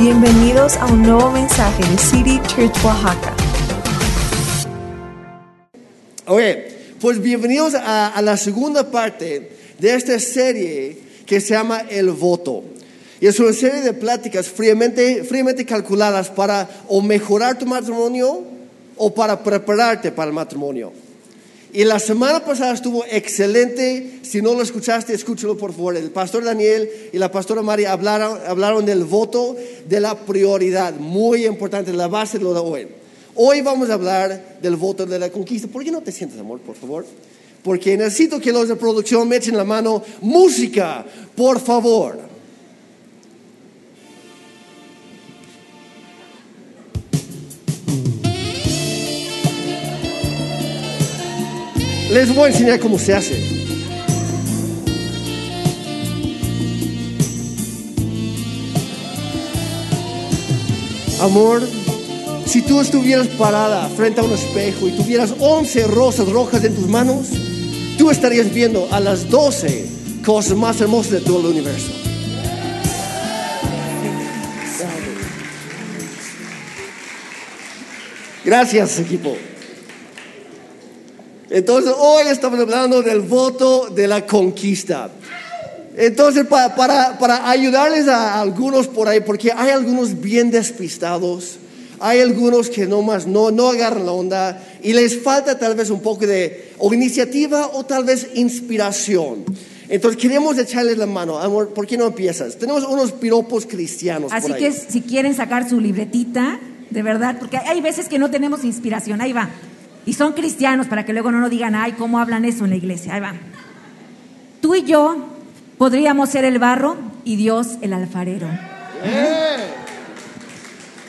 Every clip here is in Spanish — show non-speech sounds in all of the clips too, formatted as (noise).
Bienvenidos a un nuevo mensaje de City Church Oaxaca. Oye, pues bienvenidos a, a la segunda parte de esta serie que se llama El Voto. Y es una serie de pláticas fríamente, fríamente calculadas para o mejorar tu matrimonio o para prepararte para el matrimonio. Y la semana pasada estuvo excelente. Si no lo escuchaste, escúchalo por favor. El pastor Daniel y la pastora María hablaron, hablaron del voto de la prioridad, muy importante, la base de lo de hoy. Hoy vamos a hablar del voto de la conquista. ¿Por qué no te sientes, amor, por favor? Porque necesito que los de producción me echen la mano. Música, por favor. Les voy a enseñar cómo se hace. Amor, si tú estuvieras parada frente a un espejo y tuvieras 11 rosas rojas en tus manos, tú estarías viendo a las 12 cosas más hermosas de todo el universo. Gracias, equipo. Entonces, hoy estamos hablando del voto de la conquista. Entonces, pa- para, para ayudarles a algunos por ahí, porque hay algunos bien despistados, hay algunos que nomás no, no agarran la onda y les falta tal vez un poco de o iniciativa o tal vez inspiración. Entonces, queremos echarles la mano. Amor, ¿por qué no empiezas? Tenemos unos piropos cristianos Así por ahí. que si quieren sacar su libretita, de verdad, porque hay veces que no tenemos inspiración, ahí va. Y son cristianos para que luego no nos digan, ay, ¿cómo hablan eso en la iglesia? Ahí va. Tú y yo podríamos ser el barro y Dios el alfarero.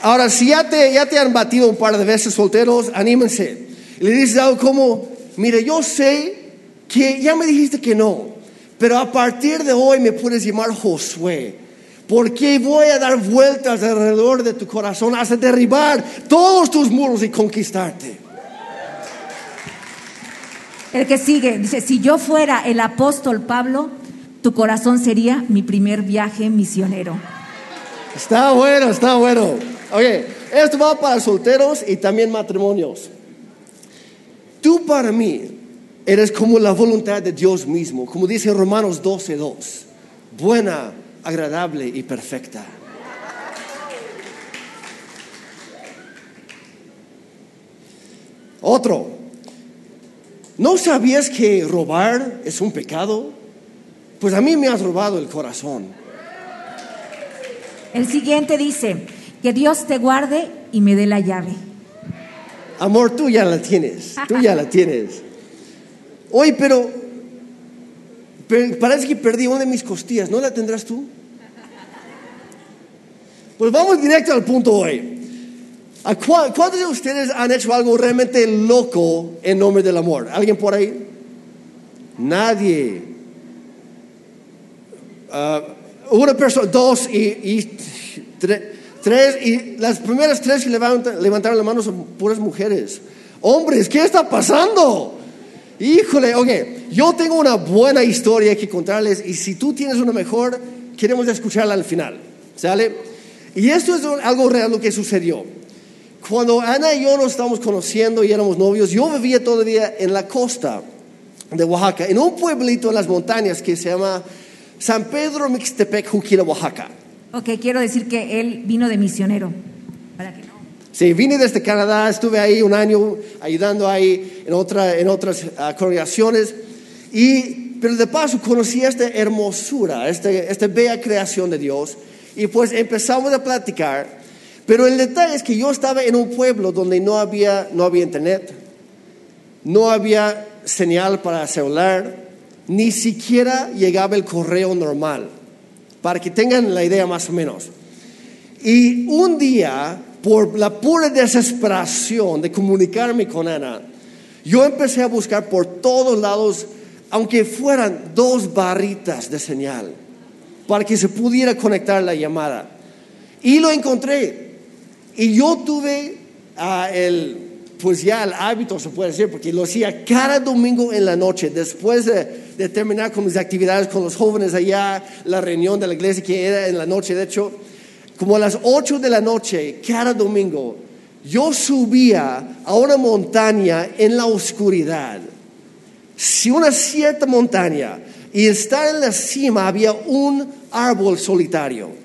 Ahora, si ya te, ya te han batido un par de veces solteros, anímense. Le dices algo como, mire, yo sé que ya me dijiste que no, pero a partir de hoy me puedes llamar Josué, porque voy a dar vueltas alrededor de tu corazón hasta derribar todos tus muros y conquistarte. El que sigue dice, si yo fuera el apóstol Pablo, tu corazón sería mi primer viaje misionero. Está bueno, está bueno. Oye, esto va para solteros y también matrimonios. Tú para mí eres como la voluntad de Dios mismo, como dice Romanos 12:2, buena, agradable y perfecta. Otro, ¿no sabías que robar es un pecado? Pues a mí me has robado el corazón. El siguiente dice, que Dios te guarde y me dé la llave. Amor, tú ya la tienes, tú ya la tienes. Oye, pero, pero parece que perdí una de mis costillas, ¿no la tendrás tú? Pues vamos directo al punto hoy. ¿A cua- ¿Cuántos de ustedes han hecho algo realmente loco en nombre del amor? ¿Alguien por ahí? Nadie. Ah, una persona, dos y, y tre- tres, y las primeras tres que levantan- levantaron la mano son puras mujeres. Hombres, ¿qué está pasando? Híjole, ok, yo tengo una buena historia que contarles y si tú tienes una mejor, queremos escucharla al final, ¿sale? Y esto es algo real lo que sucedió. Cuando Ana y yo nos estábamos conociendo y éramos novios, yo vivía todavía en la costa de Oaxaca, en un pueblito en las montañas que se llama San Pedro Mixtepec, Juquila, Oaxaca. Ok, quiero decir que él vino de misionero. Para que no. Sí, vine desde Canadá, estuve ahí un año ayudando ahí en, otra, en otras ah, congregaciones, y, pero de paso conocí esta hermosura, esta, esta bella creación de Dios, y pues empezamos a platicar, pero el detalle es que yo estaba en un pueblo donde no había, no había internet, no había señal para celular, ni siquiera llegaba el correo normal, para que tengan la idea más o menos. Y un día, por la pura desesperación de comunicarme con Ana, yo empecé a buscar por todos lados, aunque fueran dos barritas de señal, para que se pudiera conectar la llamada. Y lo encontré. Y yo tuve ah, el, pues ya el hábito, se puede decir, porque lo hacía cada domingo en la noche, después de, terminar con mis actividades con los jóvenes allá, la reunión de la iglesia que era en la noche, de hecho, como a las 8 de la noche, cada domingo, yo subía a una montaña en la oscuridad. Si una cierta montaña y estar en la cima había un árbol solitario.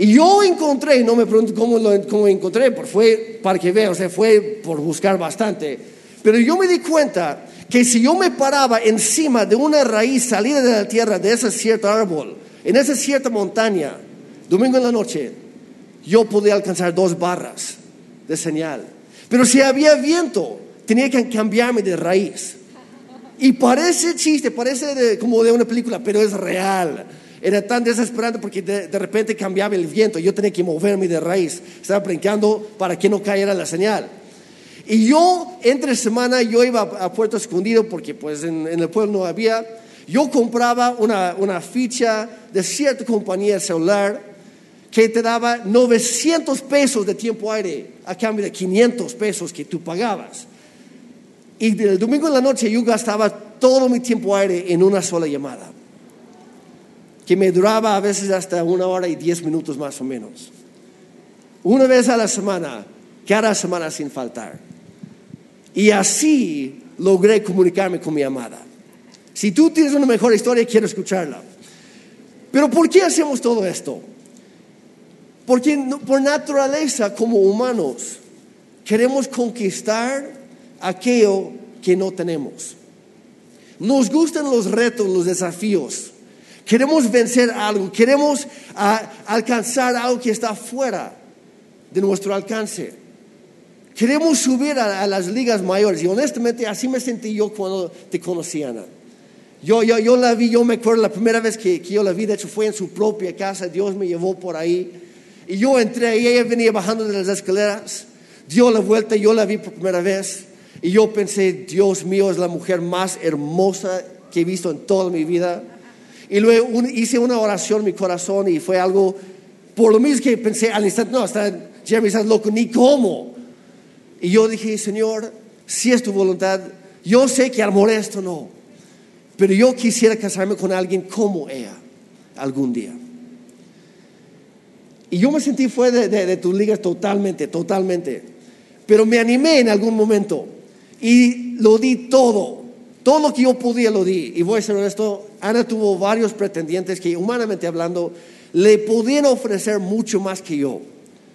Y yo encontré, no me pregunto cómo lo cómo encontré, porque fue para que vean, o sea, fue por buscar bastante. Pero yo me di cuenta que si yo me paraba encima de una raíz salida de la tierra de ese cierto árbol, en esa cierta montaña, domingo en la noche, yo podía alcanzar dos barras de señal. Pero si había viento, tenía que cambiarme de raíz. Y parece chiste, parece como de una película, pero es real. Era tan desesperante porque de, repente cambiaba el viento, yo tenía que moverme de raíz, estaba brincando para que no cayera la señal. Y yo, entre semana, yo iba a Puerto Escondido porque pues en, el pueblo no había. Yo compraba una, una ficha de cierta compañía celular que te daba 900 pesos de tiempo aire a cambio de 500 pesos que tú pagabas. Y el domingo en la noche yo gastaba todo mi tiempo aire en una sola llamada, que me duraba a veces hasta una hora y diez minutos más o menos. Una vez a la semana, cada semana sin faltar. Y así logré comunicarme con mi amada. Si tú tienes una mejor historia, quiero escucharla. Pero ¿por qué hacemos todo esto? Porque por naturaleza como humanos queremos conquistar aquello que no tenemos. Nos gustan los retos, los desafíos. Queremos vencer algo, queremos ah, alcanzar algo que está fuera de nuestro alcance. Queremos subir a, las ligas mayores y honestamente así me sentí yo cuando te conocí, Ana. Yo, yo, yo la vi, yo me acuerdo la primera vez que, que yo la vi, de hecho fue en su propia casa, Dios me llevó por ahí. Y yo entré y ella venía bajando de las escaleras, dio la vuelta yo la vi por primera vez. Y yo pensé, Dios mío, es la mujer más hermosa que he visto en toda mi vida. Y luego hice una oración en mi corazón y fue algo, por lo mismo que pensé al instante, no, está, Jeremy, estás loco, ni cómo. Y yo dije, Señor, si es tu voluntad, yo sé que al esto no, pero yo quisiera casarme con alguien como ella algún día. Y yo me sentí fuera de, de, tus ligas totalmente, totalmente. Pero me animé en algún momento y lo di todo. Todo lo que yo podía lo di. Y voy a ser honesto, Ana tuvo varios pretendientes que humanamente hablando le podían ofrecer mucho más que yo.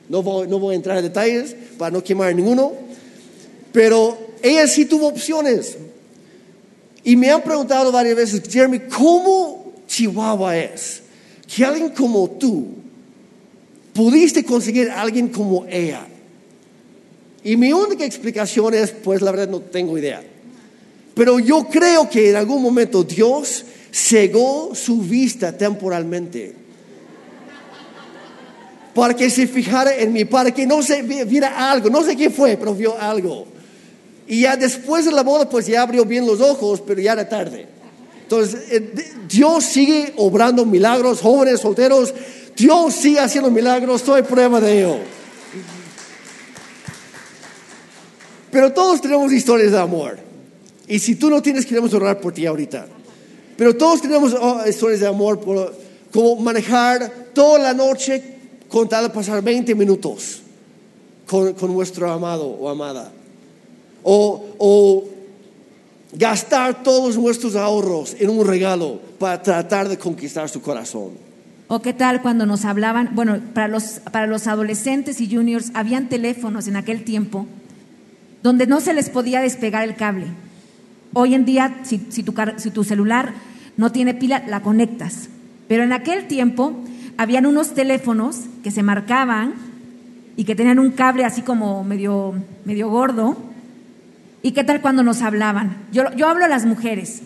No voy, no voy a entrar en detalles para no quemar a ninguno, pero ella sí tuvo opciones. Y me han preguntado varias veces, Jeremy, ¿cómo Chihuahua es? Que alguien como tú pudiste conseguir a alguien como ella. Y mi única explicación es, pues la verdad no tengo idea. Pero yo creo que en algún momento Dios cegó su vista temporalmente. Para que se fijara en mí, para que no se viera algo, no sé qué fue, pero vio algo. Y ya después de la boda, pues ya abrió bien los ojos, pero ya era tarde. Entonces, eh, Dios sigue obrando milagros, jóvenes, solteros. Dios sigue haciendo milagros, soy prueba de ello. Pero todos tenemos historias de amor. Y si tú no tienes, queremos orar por ti ahorita. Pero todos tenemos oh, historias de amor, por, como manejar toda la noche con tal pasar 20 minutos con, con nuestro amado o amada. O, o gastar todos nuestros ahorros en un regalo para tratar de conquistar su corazón. ¿O qué tal cuando nos hablaban? Bueno, para los, para los adolescentes y juniors habían teléfonos en aquel tiempo donde no se les podía despegar el cable. Hoy en día, si, tu, celular no tiene pila, la conectas. Pero en aquel tiempo habían unos teléfonos que se marcaban y que tenían un cable así como medio, medio gordo. ¿Y qué tal cuando nos hablaban? Yo, yo hablo a las mujeres.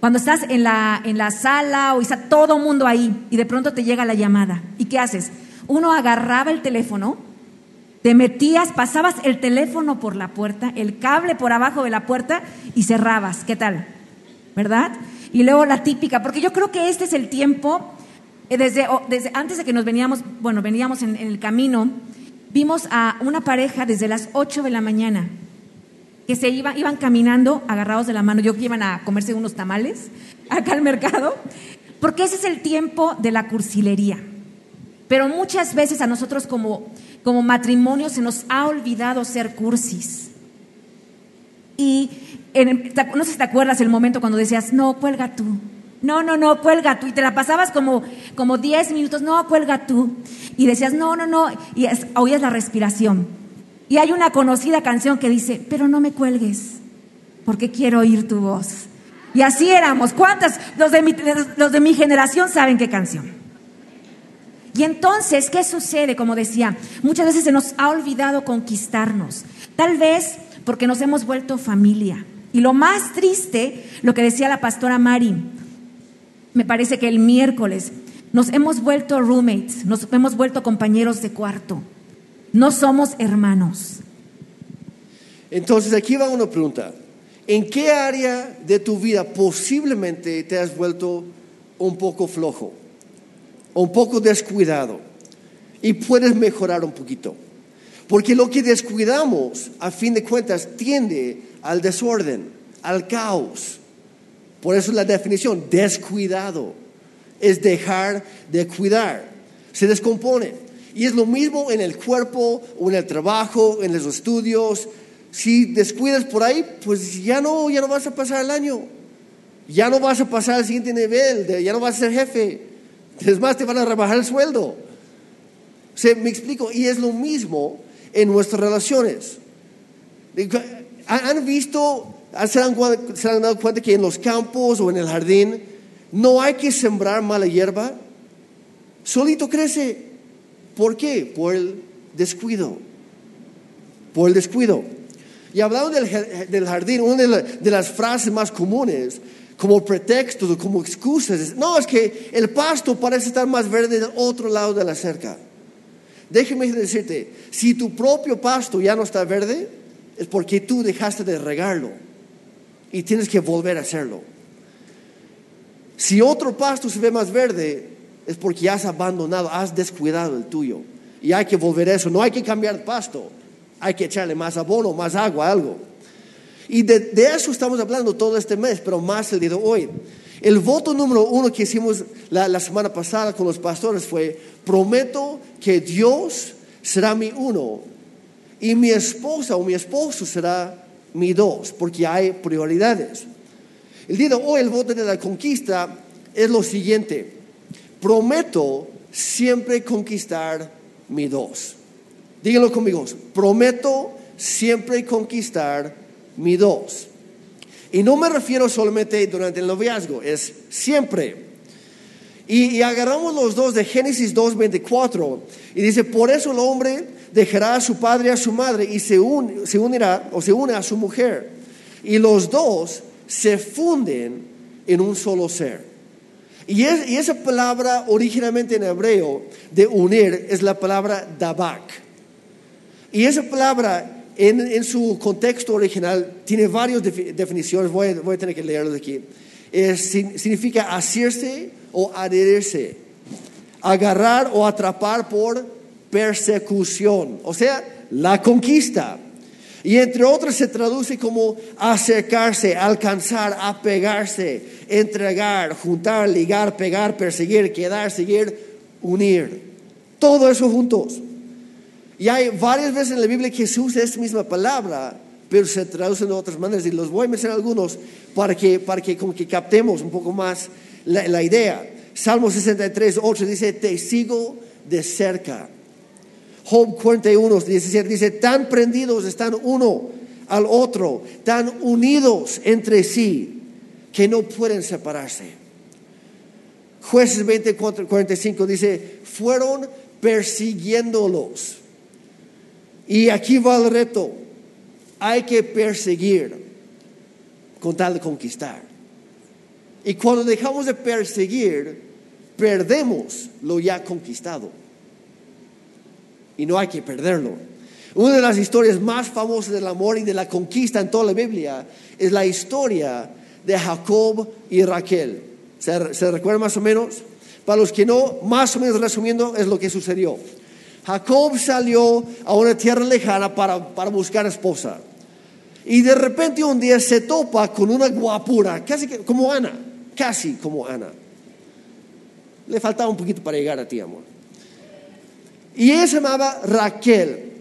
Cuando estás en la, en la sala o está todo mundo ahí y de pronto te llega la llamada. ¿Y qué haces? Uno agarraba el teléfono te metías, pasabas el teléfono por la puerta, el cable por abajo de la puerta y cerrabas. ¿Qué tal? ¿Verdad? Y luego la típica, porque yo creo que este es el tiempo, eh, desde, desde antes de que nos veníamos, bueno, veníamos en, el camino, vimos a una pareja desde las 8 de la mañana que se iba, iban caminando agarrados de la mano, yo que iban a comerse unos tamales acá al mercado, porque ese es el tiempo de la cursilería. Pero muchas veces a nosotros como, como matrimonio se nos ha olvidado ser cursis. Y no sé si te acuerdas el momento cuando decías, no, cuelga tú. No, no, no, cuelga tú. Y te la pasabas como, como 10 minutos, no, cuelga tú. Y decías, no, no, no. Y oías la respiración. Y hay una conocida canción que dice, pero no me cuelgues, porque quiero oír tu voz. Y así éramos. ¿Cuántas? Los de mi, los de mi generación saben qué canción. Y entonces, ¿qué sucede? Como decía, muchas veces se nos ha olvidado conquistarnos. Tal vez porque nos hemos vuelto familia. Y lo más triste, lo que decía la pastora Mari, me parece que el miércoles, nos hemos vuelto roommates, nos hemos vuelto compañeros de cuarto. No somos hermanos. Entonces aquí va una pregunta. ¿En qué área de tu vida posiblemente te has vuelto un poco flojo, un poco descuidado y puedes mejorar un poquito? Porque lo que descuidamos, a fin de cuentas, tiende al desorden, al caos. Por eso la definición, descuidado, es dejar de cuidar. Se descompone. Y es lo mismo en el cuerpo o en el trabajo, en los estudios. Si descuidas por ahí, pues ya no, ya no vas a pasar el año. Ya no vas a pasar al siguiente nivel, ya no vas a ser jefe. Es más, te van a rebajar el sueldo. O me explico, y es lo mismo en nuestras relaciones. ¿Han visto, se han, se han dado cuenta que en los campos o en el jardín no hay que sembrar mala hierba? Solito crece. ¿Por qué? Por el descuido. Por el descuido. Y hablando del, jardín, una de, las frases más comunes, como pretexto, como excusas, no, es que el pasto parece estar más verde del otro lado de la cerca. Déjeme decirte, si tu propio pasto ya no está verde, es porque tú dejaste de regarlo y tienes que volver a hacerlo. Si otro pasto se ve más verde, es porque has abandonado, has descuidado el tuyo. Y hay que volver a eso. No hay que cambiar pasto. Hay que echarle más abono, más agua, algo. Y de, eso estamos hablando todo este mes, pero más el día de hoy. El voto número uno que hicimos la, semana pasada con los pastores fue, prometo que Dios será mi uno y mi esposa o mi esposo será mi dos, porque hay prioridades. El día de hoy el voto de la conquista es lo siguiente, prometo siempre conquistar mi dos. Díganlo conmigo, prometo siempre conquistar mi dos. Y no me refiero solamente durante el noviazgo, es siempre. Y, agarramos los dos de Génesis 2.24 y dice, por eso el hombre dejará a su padre y a su madre y se, se unirá o se une a su mujer. Y los dos se funden en un solo ser. Y, y esa palabra originalmente en hebreo de unir es la palabra dabak. Y esa palabra en, su contexto original tiene varias definiciones, voy, a tener que leerlo aquí. significa asirse o adherirse, agarrar o atrapar por persecución, o sea, la conquista. Y entre otros se traduce como acercarse, alcanzar, apegarse, entregar, juntar, ligar, pegar, perseguir, quedar, seguir, unir. Todo eso juntos. Y hay varias veces en la Biblia que se usa esta misma palabra, pero se traduce de otras maneras. Y los voy a mencionar algunos para que, para que, como que captemos un poco más la, idea. Salmo 63, 8 dice, te sigo de cerca. Job 41, 17 dice, tan prendidos están uno al otro, tan unidos entre sí, que no pueden separarse. Jueces 20, 45 dice, fueron persiguiéndolos y aquí va el reto. Hay que perseguir con tal de conquistar. Y cuando dejamos de perseguir, perdemos lo ya conquistado. Y no hay que perderlo. Una de las historias más famosas del amor y de la conquista en toda la Biblia es la historia de Jacob y Raquel. ¿Se, ¿Se recuerda más o menos? Para los que no, más o menos resumiendo, es lo que sucedió. Jacob salió a una tierra lejana para, buscar esposa. Y de repente un día se topa con una guapura, casi como Ana, casi como Ana. Le faltaba un poquito para llegar a ti, amor. Y ella se llamaba Raquel.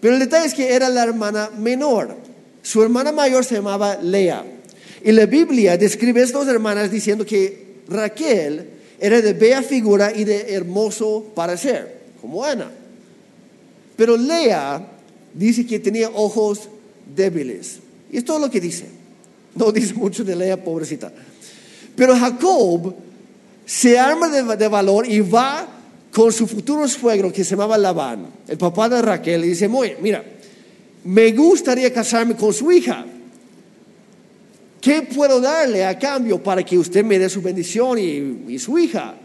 Pero el detalle es que era la hermana menor. Su hermana mayor se llamaba Lea. Y la Biblia describe a estas dos hermanas diciendo que Raquel era de bella figura y de hermoso parecer, como Ana. Pero Lea dice que tenía ojos débiles. Y es todo lo que dice. No dice mucho de Lea, pobrecita. Pero Jacob se arma de, valor y va con su futuro suegro que se llamaba Labán, el papá de Raquel, y dice, mira, me gustaría casarme con su hija. ¿Qué puedo darle a cambio para que usted me dé su bendición y, su hija?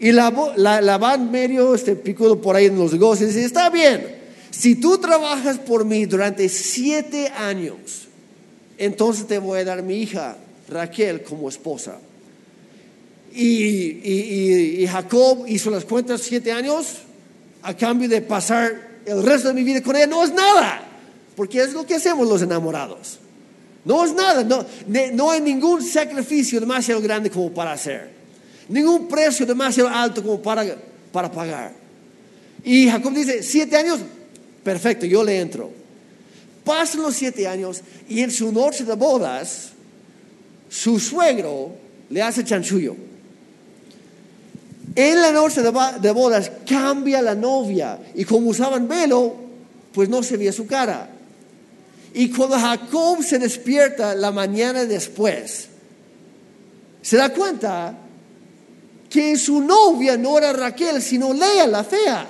Y la, Labán medio, este picudo por ahí en los negocios, dice, está bien, si tú trabajas por mí durante siete años, entonces te voy a dar mi hija Raquel como esposa. Y, Jacob hizo las cuentas siete años a cambio de pasar el resto de mi vida con ella. No es nada, porque es lo que hacemos los enamorados. No es nada, no, no hay ningún sacrificio demasiado grande como para hacer, ningún precio demasiado alto como para, para pagar. Y Jacob dice, siete años, perfecto, yo le entro. Pasan los siete años y en su noche de bodas, su suegro le hace chanchullo. En la noche de bodas cambia la novia y como usaban velo, pues no se veía su cara. Y cuando Jacob se despierta la mañana después, se da cuenta que su novia no era Raquel, sino Lea, la fea.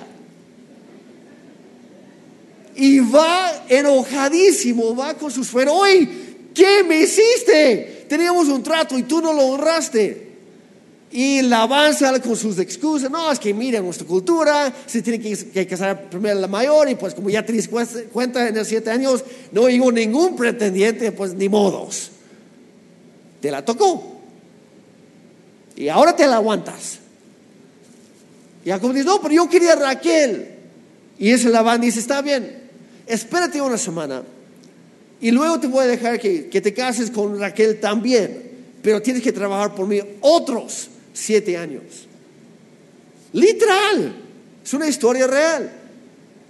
Y va enojadísimo, va con su suegro, oye, ¿qué me hiciste? Teníamos un trato y tú no lo honraste. Y la avanza con sus excusas. No, es que mira, nuestra cultura se tiene que, casar primero la mayor. Y pues, como ya te cuenta en los siete años, no hubo ningún pretendiente, pues ni modos. Te la tocó. Y ahora te la aguantas. Y Jacob dice: No, pero yo quería a Raquel. Y ese Labán dice: Está bien, espérate una semana. Y luego te voy a dejar que, que te cases con Raquel también. Pero tienes que trabajar por mí otros siete años. Literal, es una historia real.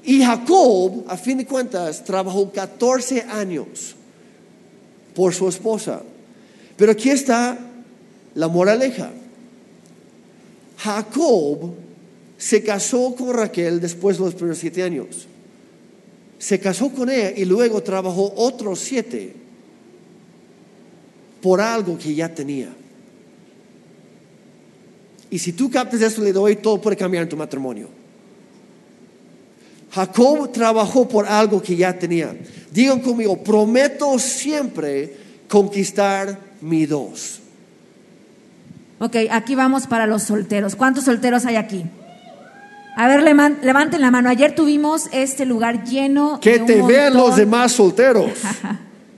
Y Jacob, a fin de cuentas, trabajó 14 años por su esposa. Pero aquí está la moraleja. Jacob se casó con Raquel después de los primeros siete años. Se casó con ella y luego trabajó otros siete por algo que ya tenía. Y si tú captas esto, le doy, todo puede cambiar en tu matrimonio. Jacob trabajó por algo que ya tenía. Digan conmigo, prometo siempre conquistar mi dos. Ok, aquí vamos para los solteros. ¿Cuántos solteros hay aquí? A ver, levanten la mano. Ayer tuvimos este lugar lleno. Que te vean los demás solteros.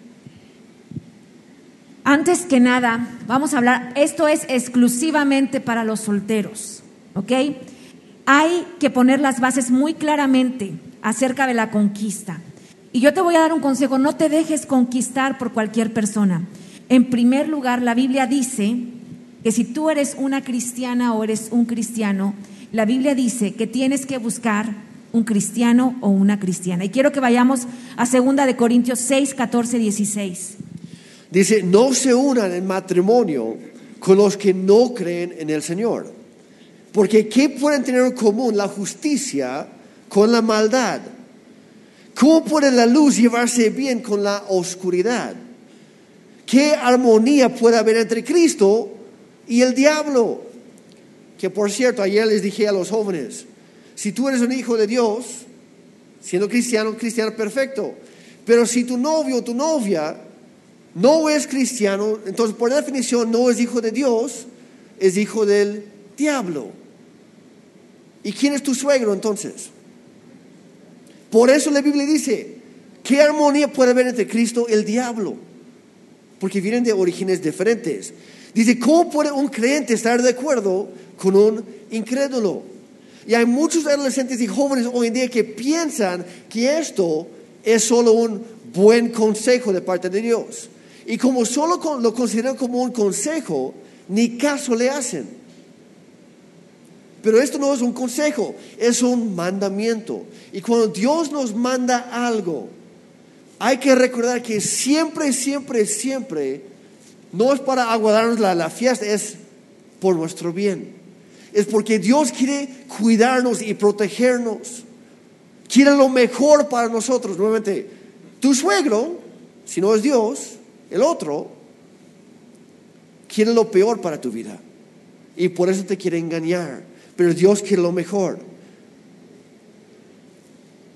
(laughs) Antes que nada, vamos a hablar, esto es exclusivamente para los solteros, ¿ok? Hay que poner las bases muy claramente acerca de la conquista. Y yo te voy a dar un consejo, no te dejes conquistar por cualquier persona. En primer lugar, la Biblia dice que si tú eres una cristiana o eres un cristiano, la Biblia dice que tienes que buscar un cristiano o una cristiana. Y quiero que vayamos a 2 de Corintios 6, 14, 16. Dice, no se unan en matrimonio con los que no creen en el Señor. Porque ¿qué pueden tener en común la justicia con la maldad? ¿Cómo puede la luz llevarse bien con la oscuridad? ¿Qué armonía puede haber entre Cristo y el diablo? Que por cierto, ayer les dije a los jóvenes, si tú eres un hijo de Dios, siendo cristiano, cristiano perfecto, pero si tu novio o tu novia no es cristiano, entonces por definición no es hijo de Dios, es hijo del diablo. ¿Y quién es tu suegro entonces? Por eso la Biblia dice, ¿qué armonía puede haber entre Cristo y el diablo? Porque vienen de orígenes diferentes. Dice, ¿cómo puede un creyente estar de acuerdo con un incrédulo? Y hay muchos adolescentes y jóvenes hoy en día que piensan que esto es solo un buen consejo de parte de Dios. Y como solo lo consideran como un consejo, ni caso le hacen. Pero esto no es un consejo, es un mandamiento. Y cuando Dios nos manda algo, hay que recordar que siempre, siempre, siempre, no es para aguardarnos la, la fiesta, es por nuestro bien. Es porque Dios quiere cuidarnos y protegernos. Quiere lo mejor para nosotros. Nuevamente, tu suegro, si no es Dios, el otro, quiere lo peor para tu vida. Y por eso te quiere engañar. Pero Dios quiere lo mejor.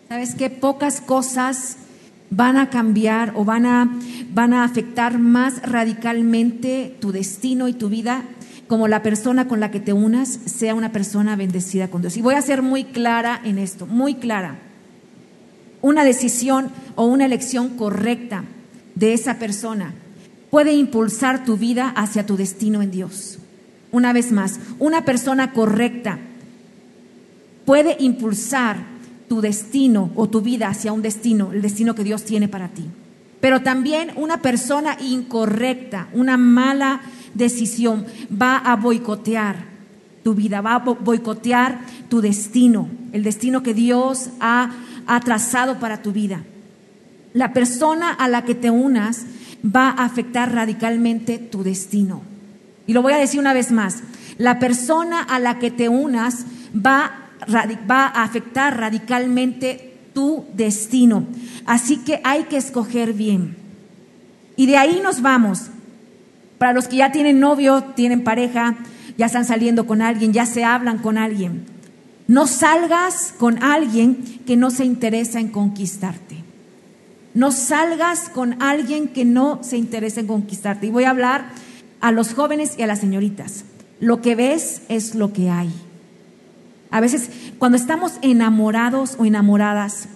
¿Sabes qué? Pocas cosas van a cambiar o van a, van a afectar más radicalmente tu destino y tu vida como la persona con la que te unas sea una persona bendecida con Dios. Y voy a ser muy clara en esto, muy clara. Una decisión o una elección correcta de esa persona puede impulsar tu vida hacia tu destino en Dios. Una vez más, una persona correcta puede impulsar tu destino o tu vida hacia un destino, el destino que Dios tiene para ti. Pero también una persona incorrecta, una mala decisión va a boicotear tu vida, va a boicotear tu destino, el destino que Dios ha, ha trazado para tu vida. La persona a la que te unas va a afectar radicalmente tu destino. Y lo voy a decir una vez más, la persona a la que te unas va, va a afectar radicalmente tu destino. Así que hay que escoger bien. Y de ahí nos vamos. Para los que ya tienen novio, tienen pareja, ya están saliendo con alguien, ya se hablan con alguien. No salgas con alguien que no se interesa en conquistarte. No salgas con alguien que no se interesa en conquistarte. Y voy a hablar a los jóvenes y a las señoritas. Lo que ves es lo que hay. A veces cuando estamos enamorados o enamoradas,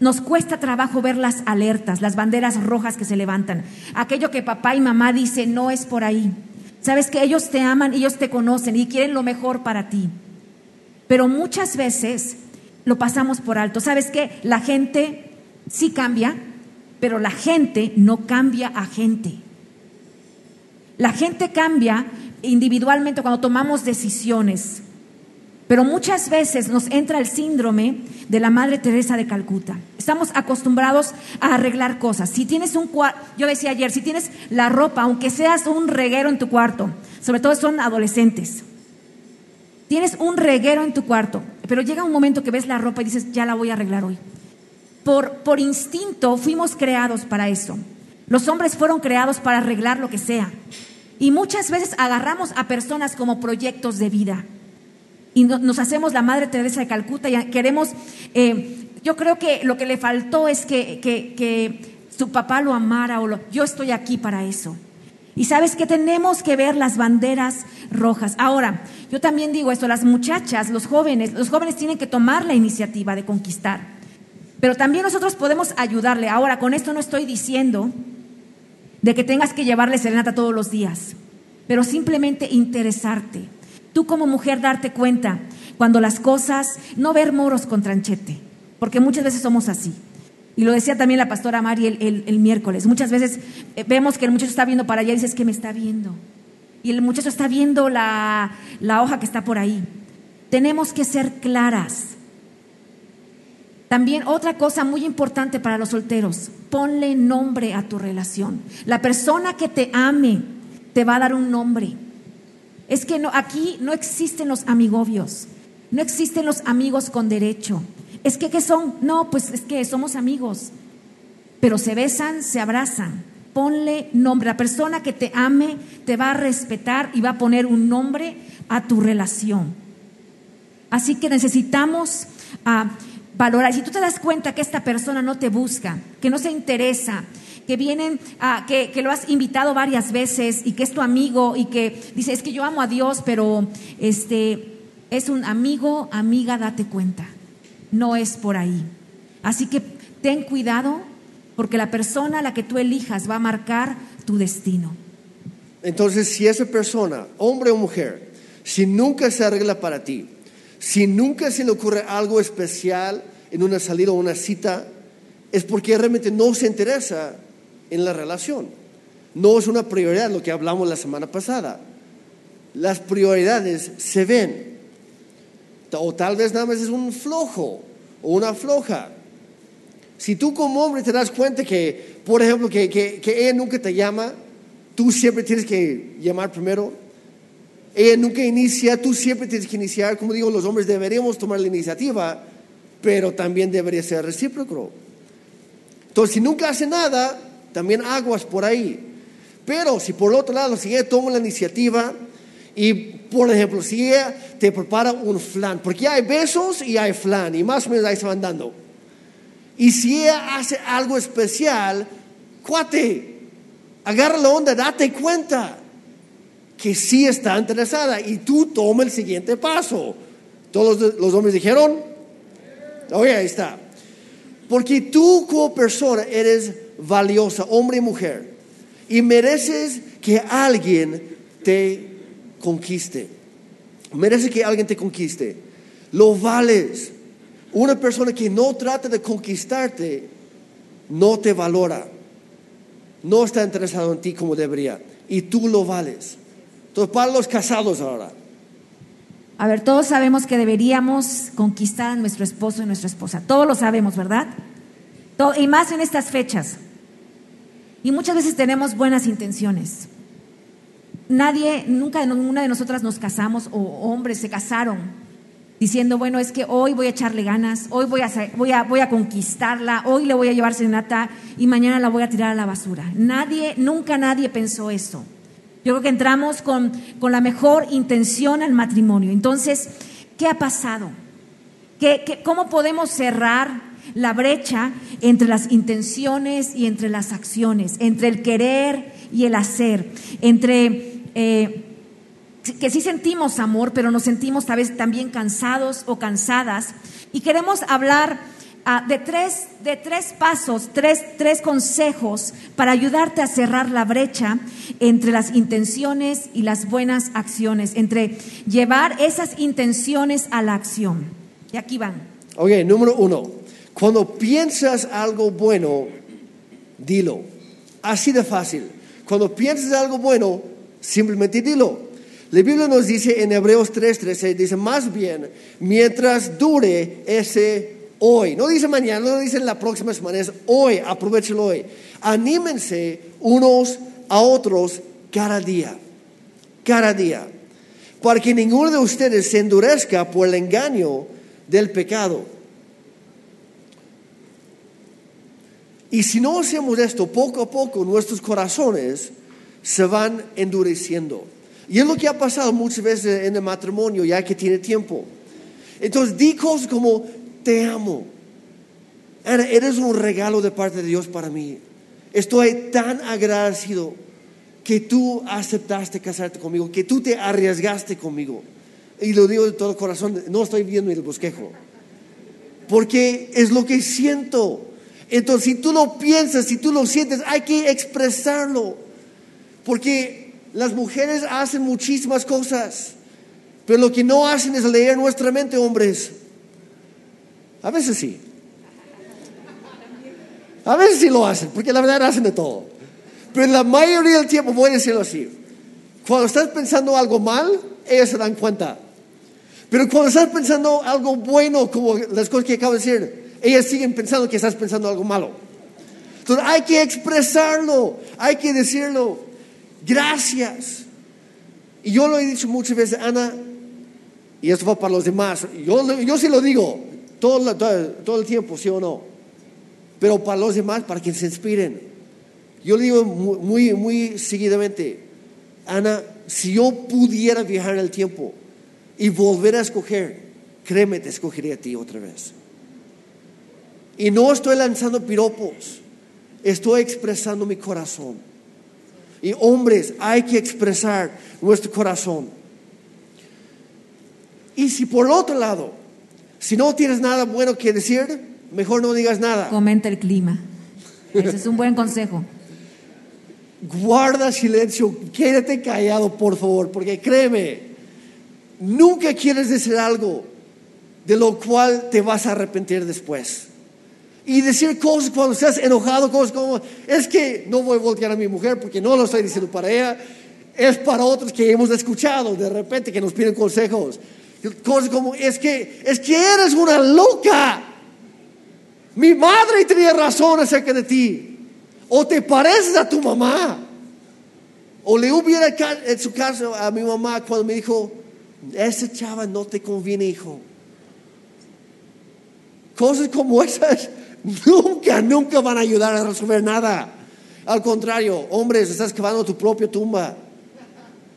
nos cuesta trabajo ver las alertas, las banderas rojas que se levantan. Aquello que papá y mamá dicen no es por ahí. Sabes que ellos te aman, ellos te conocen y quieren lo mejor para ti. Pero muchas veces lo pasamos por alto. ¿Sabes que La gente sí cambia, pero la gente no cambia a gente. La gente cambia individualmente cuando tomamos decisiones, pero muchas veces nos entra el síndrome de la Madre Teresa de Calcuta. Estamos acostumbrados a arreglar cosas. Si tienes un cuarto, yo decía ayer, si tienes la ropa, aunque seas un reguero en tu cuarto, sobre todo son adolescentes, tienes un reguero en tu cuarto, pero llega un momento que ves la ropa y dices, ya la voy a arreglar hoy. Por, por instinto fuimos creados para eso. Los hombres fueron creados para arreglar lo que sea. Y muchas veces agarramos a personas como proyectos de vida. Y nos hacemos la Madre Teresa de Calcuta y queremos, eh, yo creo que lo que le faltó es que, que, su papá lo amara o lo, yo estoy aquí para eso. Y sabes que tenemos que ver las banderas rojas. Ahora, yo también digo esto, las muchachas, los jóvenes, los jóvenes tienen que tomar la iniciativa de conquistar. Pero también nosotros podemos ayudarle. Ahora, con esto no estoy diciendo de que tengas que llevarle serenata todos los días, pero simplemente interesarte. Tú como mujer darte cuenta cuando las cosas, no ver moros con tranchete, porque muchas veces somos así. Y lo decía también la pastora Mari el, miércoles. Muchas veces eh, vemos que el muchacho está viendo para allá y dices que me está viendo. Y el muchacho está viendo la, la hoja que está por ahí. Tenemos que ser claras. También otra cosa muy importante para los solteros, ponle nombre a tu relación. La persona que te ame te va a dar un nombre. Es que no, aquí no existen los amigobios, no existen los amigos con derecho. Es que, ¿qué son? No, pues es que somos amigos, pero se besan, se abrazan. Ponle nombre. La persona que te ame te va a respetar y va a poner un nombre a tu relación. Así que necesitamos... Uh, valorar. Si tú te das cuenta que esta persona no te busca, que no se interesa, que vienen, a, que, que, lo has invitado varias veces y que es tu amigo y que dice, es que yo amo a Dios, pero este es un amigo, amiga, date cuenta. No es por ahí. Así que ten cuidado porque la persona a la que tú elijas va a marcar tu destino. Entonces, si esa persona, hombre o mujer, si nunca se arregla para ti, si nunca se le ocurre algo especial en una salida o una cita, es porque realmente no se interesa en la relación. No es una prioridad lo que hablamos la semana pasada. Las prioridades se ven. O tal vez nada más es un flojo o una floja. Si tú como hombre te das cuenta que, por ejemplo, que, que, ella nunca te llama, tú siempre tienes que llamar primero. Ella nunca inicia, tú siempre tienes que iniciar. Como digo, los hombres deberíamos tomar la iniciativa, pero también debería ser recíproco. Entonces, si nunca hace nada, también aguas por ahí. Pero si por otro lado, si ella toma la iniciativa y, por ejemplo, si ella te prepara un flan, porque hay besos y hay flan, y más o menos ahí se van dando. Y si ella hace algo especial, cuate, agarra la onda, date cuenta que sí está interesada y tú toma el siguiente paso. Todos los, los hombres dijeron, oye, ahí está. Porque tú como persona eres valiosa, hombre y mujer, y mereces que alguien te conquiste. Mereces que alguien te conquiste. Lo vales. Una persona que no trata de conquistarte no te valora. No está interesado en ti como debería. Y tú lo vales. Entonces, para los casados ahora. A ver, todos sabemos que deberíamos conquistar a nuestro esposo y nuestra esposa. Todos lo sabemos, ¿verdad? Y más en estas fechas. Y muchas veces tenemos buenas intenciones. Nadie, nunca ninguna de nosotras nos casamos o hombres se casaron diciendo, bueno, es que hoy voy a echarle ganas, hoy voy a, voy a, voy a conquistarla, hoy le voy a llevar serenata y mañana la voy a tirar a la basura. Nadie, nunca nadie pensó eso. Yo creo que entramos con, con la mejor intención al matrimonio. Entonces, ¿qué ha pasado? ¿Qué, qué, cómo podemos cerrar la brecha entre las intenciones y entre las acciones, entre el querer y el hacer, entre eh, que sí sentimos amor, pero nos sentimos tal vez también cansados o cansadas. Y queremos hablar ah, de, tres, de tres pasos, tres, tres consejos para ayudarte a cerrar la brecha entre las intenciones y las buenas acciones, entre llevar esas intenciones a la acción. Y aquí van. Ok, número uno. Cuando piensas algo bueno, dilo. Así de fácil. Cuando piensas algo bueno, simplemente dilo. La Biblia nos dice en Hebreos 3:13, dice más bien, mientras dure ese hoy, no dice mañana, no dice la próxima semana, es hoy, aprovechelo hoy. Anímense unos a otros cada día, cada día, para que ninguno de ustedes se endurezca por el engaño del pecado. Y si no hacemos esto, poco a poco nuestros corazones se van endureciendo. Y es lo que ha pasado muchas veces en el matrimonio, ya que tiene tiempo. Entonces, di cosas como, te amo. Ana, eres un regalo de parte de Dios para mí. Estoy tan agradecido que tú aceptaste casarte conmigo, que tú te arriesgaste conmigo. Y lo digo de todo corazón, no estoy viendo el bosquejo. Porque es lo que siento. Entonces, si tú lo piensas, si tú lo sientes, hay que expresarlo. Porque las mujeres hacen muchísimas cosas, pero lo que no hacen es leer nuestra mente, hombres. A veces sí. A veces sí lo hacen, porque la verdad hacen de todo. Pero la mayoría del tiempo, voy a decirlo así, cuando estás pensando algo mal, ellas se dan cuenta. Pero cuando estás pensando algo bueno, como las cosas que acabo de decir, ellas siguen pensando que estás pensando algo malo. Entonces hay que expresarlo, hay que decirlo gracias. Y yo lo he dicho muchas veces, Ana, y esto va para los demás, yo, yo sí lo digo todo, todo, el tiempo, sí o no, pero para los demás, para que se inspiren. Yo le digo muy, muy seguidamente, Ana, si yo pudiera viajar en el tiempo y volver a escoger, créeme, te escogería a ti otra vez. Y no estoy lanzando piropos, estoy expresando mi corazón. Y hombres, hay que expresar nuestro corazón. Y si por otro lado, si no tienes nada bueno que decir, mejor no digas nada. Comenta el clima. Ese es un buen consejo. Guarda silencio, quédate callado, por favor, porque créeme, nunca quieres decir algo de lo cual te vas a arrepentir después y decir cosas cuando estás enojado, cosas como, es que no voy a voltear a mi mujer porque no lo estoy diciendo para ella, es para otros que hemos escuchado de repente que nos piden consejos. Cosas como, es que, es que eres una loca. Mi madre tenía razón acerca de ti. O te pareces a tu mamá. O le hubiera en su caso a mi mamá cuando me dijo, esa chava no te conviene, hijo. Cosas como esas nunca, nunca van a ayudar a resolver nada. Al contrario, hombres, estás cavando tu propia tumba.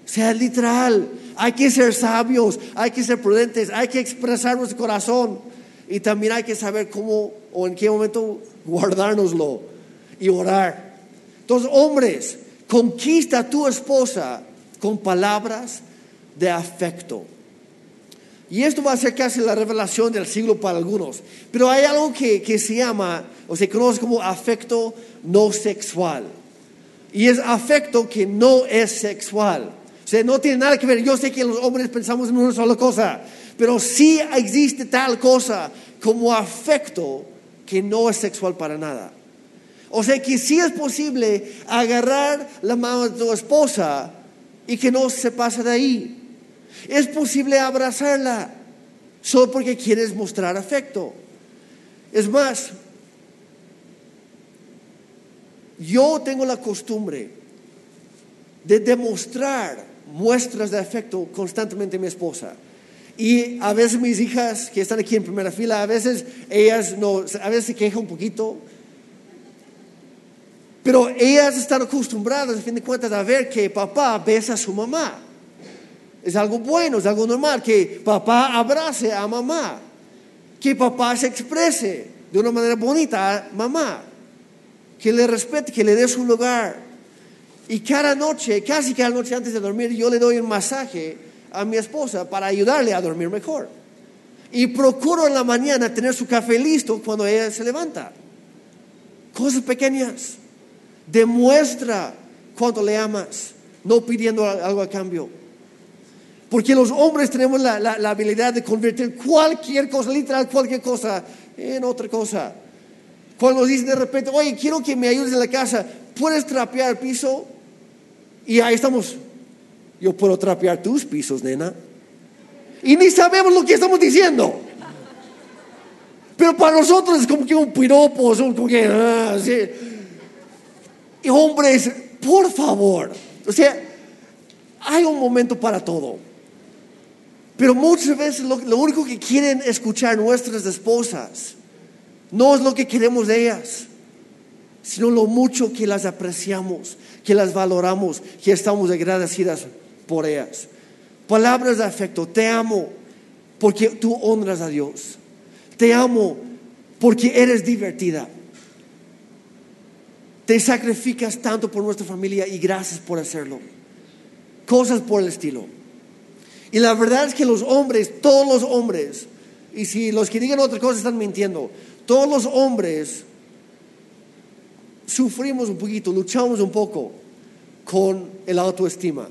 Sea literal. Hay que ser sabios, hay que ser prudentes, hay que expresar nuestro corazón. Y también hay que saber cómo o en qué momento guardárnoslo y orar. Entonces, hombres, conquista a tu esposa con palabras de afecto. Y esto va a ser casi la revelación del siglo para algunos. Pero hay algo que, que se llama, o se conoce como afecto no sexual. Y es afecto que no es sexual. O sea, no tiene nada que ver. Yo sé que los hombres pensamos en una sola cosa, pero sí existe tal cosa como afecto que no es sexual para nada. O sea que sí es posible agarrar la mano de tu esposa y que no se pase de ahí. Es posible abrazarla solo porque quieres mostrar afecto. Es más, yo tengo la costumbre de demostrar muestras de afecto constantemente a mi esposa. Y a veces mis hijas que están aquí en primera fila, a veces ellas no, a veces se quejan un poquito, pero ellas están acostumbradas, a fin de cuentas, a ver que papá besa a su mamá. Es algo bueno, es algo normal, que papá abrace a mamá, que papá se exprese de una manera bonita a mamá, que le respete, que le dé su lugar. Y cada noche, casi cada noche antes de dormir, yo le doy un masaje a mi esposa para ayudarle a dormir mejor. Y procuro en la mañana tener su café listo cuando ella se levanta. Cosas pequeñas. Demuestra cuánto le amas, no pidiendo algo a cambio. Porque los hombres tenemos la, la, habilidad de convertir cualquier cosa, literal cualquier cosa, en otra cosa. Cuando nos dicen de repente, oye, quiero que me ayudes en la casa, ¿puedes trapear el piso? Y ahí estamos. Yo puedo trapear tus pisos, nena. Y ni sabemos lo que estamos diciendo. Pero para nosotros es como que un piropo, son como que, ah, Y hombres, por favor. O sea, hay un momento para todo. Pero muchas veces lo, único que quieren escuchar nuestras esposas no es lo que queremos de ellas, sino lo mucho que las apreciamos, que las valoramos, que estamos agradecidas por ellas. Palabras de afecto, te amo porque tú honras a Dios. Te amo porque eres divertida. Te sacrificas tanto por nuestra familia y gracias por hacerlo. Cosas por el estilo. Y la verdad es que los hombres, todos los hombres, y si los que digan otra cosa están mintiendo, todos los hombres sufrimos un poquito, luchamos un poco con el autoestima.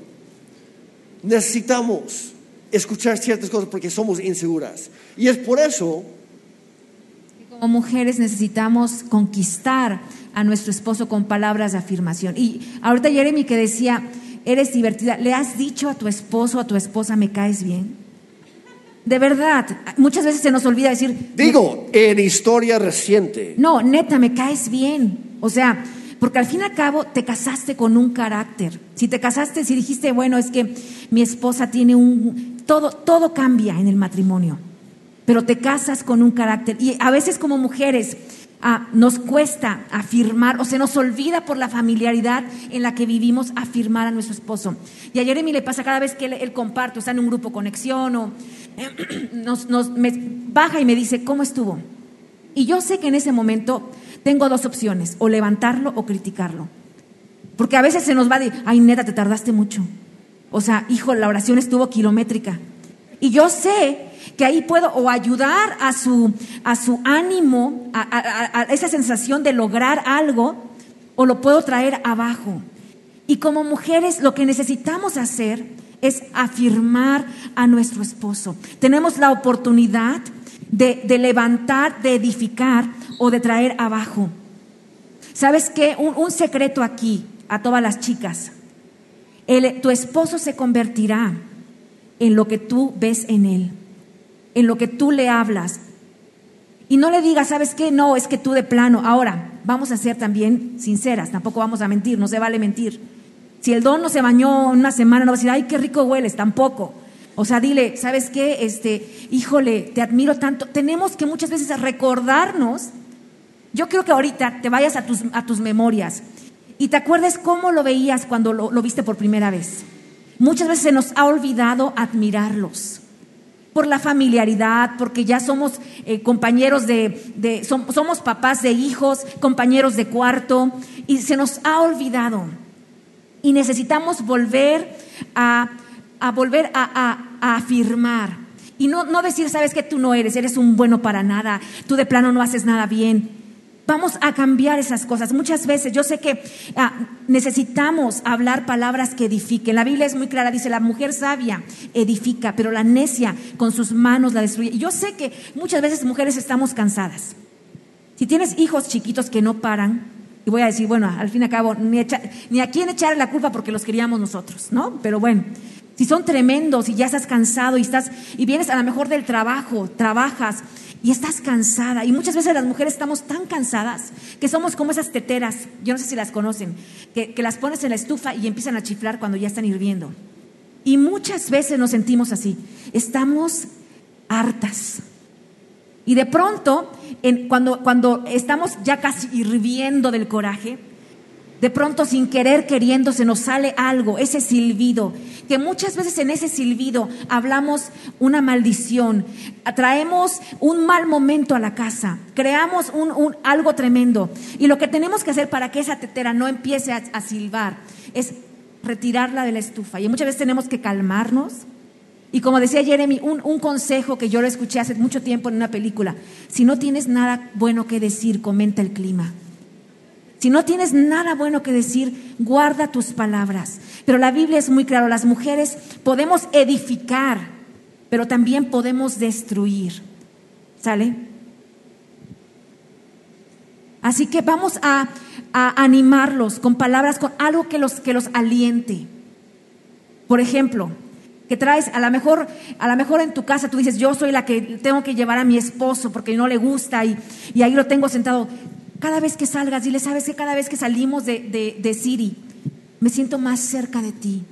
Necesitamos escuchar ciertas cosas porque somos inseguras. Y es por eso... Como mujeres necesitamos conquistar a nuestro esposo con palabras de afirmación. Y ahorita Jeremy que decía, eres divertida. ¿Le has dicho a tu esposo o a tu esposa, me caes bien? De verdad, muchas veces se nos olvida decir... Digo, en historia reciente. No, neta, me caes bien. O sea, porque al fin y al cabo te casaste con un carácter. Si te casaste, si dijiste, bueno, es que mi esposa tiene un... Todo, todo cambia en el matrimonio. Pero te casas con un carácter. Y a veces como mujeres Nos cuesta afirmar o se nos olvida por la familiaridad en la que vivimos afirmar a nuestro esposo. Y a Jeremy le pasa cada vez que él, comparte, está en un grupo conexión o (clears throat) nos, baja y me dice, ¿cómo estuvo? Y yo sé que en ese momento tengo dos opciones, o levantarlo o criticarlo. Porque a veces se nos va de, ay neta, te tardaste mucho. O sea, hijo, la oración estuvo kilométrica. Y yo sé que ahí puedo o ayudar a su, a su ánimo, a, esa sensación de lograr algo, o lo puedo traer abajo. Y como mujeres lo que necesitamos hacer es afirmar a nuestro esposo. Tenemos la oportunidad de, levantar, de edificar o de traer abajo. ¿Sabes qué? Un, secreto aquí a todas las chicas. tu esposo se convertirá en lo que tú ves en él. En lo que tú le hablas. Y no le digas, ¿sabes qué? No, es que tú de plano. Ahora, vamos a ser también sinceras, tampoco vamos a mentir, no se vale mentir. Si el don no se bañó una semana, no va a decir, ay, qué rico hueles, tampoco. O sea, dile, ¿sabes qué? Este, híjole, te admiro tanto. Tenemos que muchas veces recordarnos. Yo creo que ahorita te vayas a tus, a tus memorias y te acuerdes cómo lo veías cuando lo, lo viste por primera vez. Muchas veces se nos ha olvidado admirarlos por la familiaridad, porque ya somos eh, compañeros de, de somos papás de hijos, compañeros de cuarto, y se nos ha olvidado. Y necesitamos volver a, a volver a, a, afirmar. Y no, no decir, sabes que tú no eres, eres un bueno para nada, tú de plano no haces nada bien. Vamos a cambiar esas cosas. Muchas veces yo sé que ah, necesitamos hablar palabras que edifiquen. La Biblia es muy clara, dice, la mujer sabia edifica, pero la necia con sus manos la destruye. Yo sé que muchas veces mujeres estamos cansadas. Si tienes hijos chiquitos que no paran, y voy a decir, bueno, al fin y al cabo, ni, ni a quién echar la culpa porque los queríamos nosotros, ¿no? Pero bueno, si son tremendos y ya estás cansado y estás y vienes a lo mejor del trabajo, trabajas y estás cansada. Y muchas veces las mujeres estamos tan cansadas que somos como esas teteras, yo no sé si las conocen, que, que las pones en la estufa y empiezan a chiflar cuando ya están hirviendo. Y muchas veces nos sentimos así, estamos hartas. Y de pronto, cuando, cuando estamos ya casi hirviendo del coraje, de pronto sin querer queriendo se nos sale algo, ese silbido, que muchas veces en ese silbido hablamos una maldición, traemos un mal momento a la casa, creamos un, algo tremendo. Y lo que tenemos que hacer para que esa tetera no empiece a, silbar es retirarla de la estufa. Y muchas veces tenemos que calmarnos. Y como decía Jeremy, un, un consejo que yo lo escuché hace mucho tiempo en una película, si no tienes nada bueno que decir, comenta el clima. Si no tienes nada bueno que decir, guarda tus palabras. Pero la Biblia es muy clara, las mujeres podemos edificar, pero también podemos destruir. ¿Sale? Así que vamos a, animarlos con palabras, con algo que los, que los aliente. Por ejemplo, que traes, a lo mejor, a lo mejor en tu casa tú dices, yo soy la que tengo que llevar a mi esposo porque no le gusta y, y ahí lo tengo sentado. Cada vez que salgas, dile, sabes que cada vez que salimos de, de, de Siri, me siento más cerca de ti.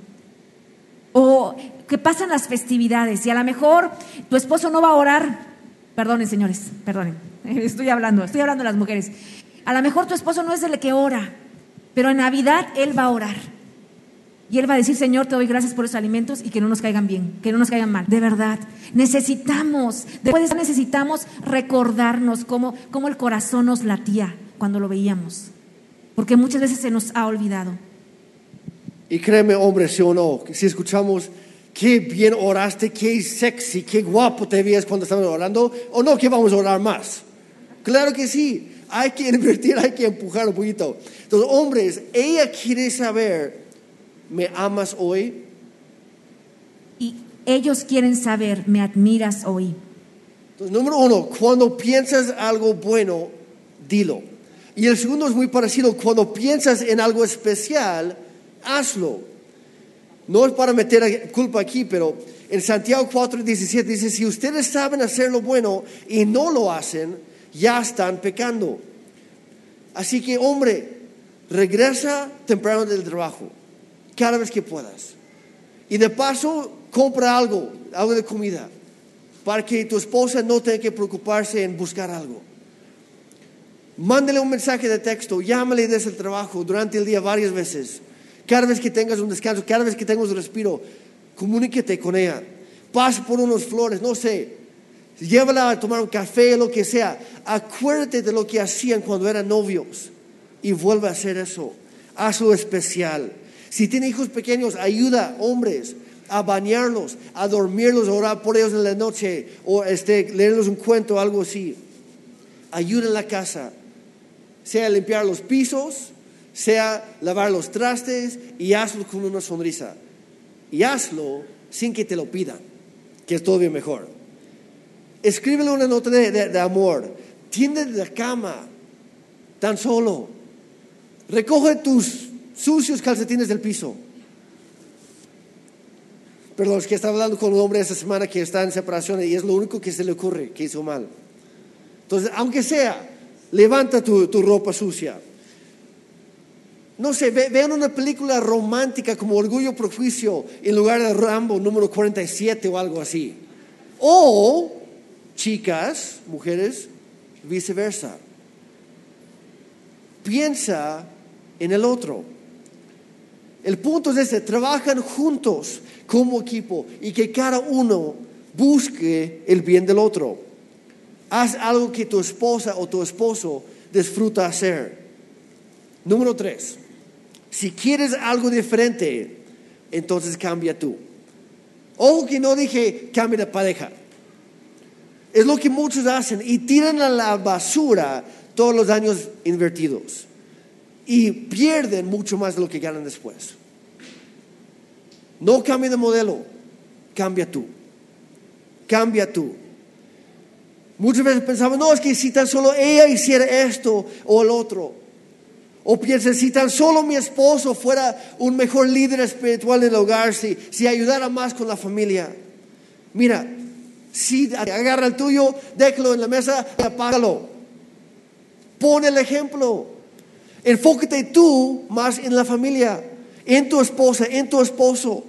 O que pasan las festividades y a lo mejor tu esposo no va a orar. Perdonen, señores, perdonen. (laughs) Estoy hablando, estoy hablando de las mujeres. A lo mejor tu esposo no es el que ora, pero en Navidad él va a orar. Y él va a decir, Señor, te doy gracias por esos alimentos y que no nos caigan bien, que no nos caigan mal. De verdad, necesitamos, después necesitamos recordarnos cómo, cómo el corazón nos latía cuando lo veíamos. Porque muchas veces se nos ha olvidado. Y créeme, hombre, sí o no, si escuchamos qué bien oraste, qué sexy, qué guapo te veías cuando estábamos orando, o no, que vamos a orar más. Claro que sí, hay que invertir, hay que empujar un poquito. Entonces, hombres, ella quiere saber ¿me amas hoy? Y ellos quieren saber, ¿me admiras hoy? Entonces, número uno, cuando piensas algo bueno, dilo. Y el segundo es muy parecido, cuando piensas en algo especial, hazlo. No es para meter culpa aquí, pero en Santiago 4:17 dice, si ustedes saben hacer lo bueno y no lo hacen, ya están pecando. Así que, hombre, regresa temprano del trabajo cada vez que puedas. Y de paso, compra algo, algo de comida, para que tu esposa no tenga que preocuparse en buscar algo. Mándale un mensaje de texto, llámale desde el trabajo durante el día varias veces. Cada vez que tengas un descanso, cada vez que tengas un respiro, comuníquete con ella. Pasa por unos flores, no sé. Llévala a tomar un café, lo que sea. Acuérdate de lo que hacían cuando eran novios y vuelve a hacer eso. Hazlo especial. Si tiene hijos pequeños, ayuda hombres a bañarlos, a dormirlos, a orar por ellos en la noche o este, leerles un cuento algo así. Ayuda en la casa, sea limpiar los pisos, sea lavar los trastes y hazlo con una sonrisa. Y hazlo sin que te lo pidan, que es todavía mejor. Escríbele una nota de, de amor. Tiende la cama tan solo. Recoge tus sucios calcetines del piso. perdón, es que estaba hablando con un hombre esta semana que está en separación y es lo único que se le ocurre que hizo mal. Entonces, aunque sea, levanta tu, tu ropa sucia. No sé, ve- vean una película romántica como Orgullo y Prejuicio en lugar de Rambo número 47 o algo así. O, chicas, mujeres, viceversa. Piensa en el otro. El punto es este, trabajan juntos como equipo y que cada uno busque el bien del otro. Haz algo que tu esposa o tu esposo disfruta hacer. Número tres, si quieres algo diferente, entonces cambia tú. Ojo que no dije cambia de pareja. Es lo que muchos hacen y tiran a la basura todos los años invertidos y pierden mucho más de lo que ganan después. No cambia de modelo, cambia tú. Cambia tú. Muchas veces pensamos, no, es que si tan solo ella hiciera esto o el otro. O piensa, si tan solo mi esposo fuera un mejor líder espiritual en el hogar, si, si ayudara más con la familia. Mira, si agarra el tuyo, déjalo en la mesa y apágalo. Pon el ejemplo. Enfócate tú más en la familia, en tu esposa, en tu esposo.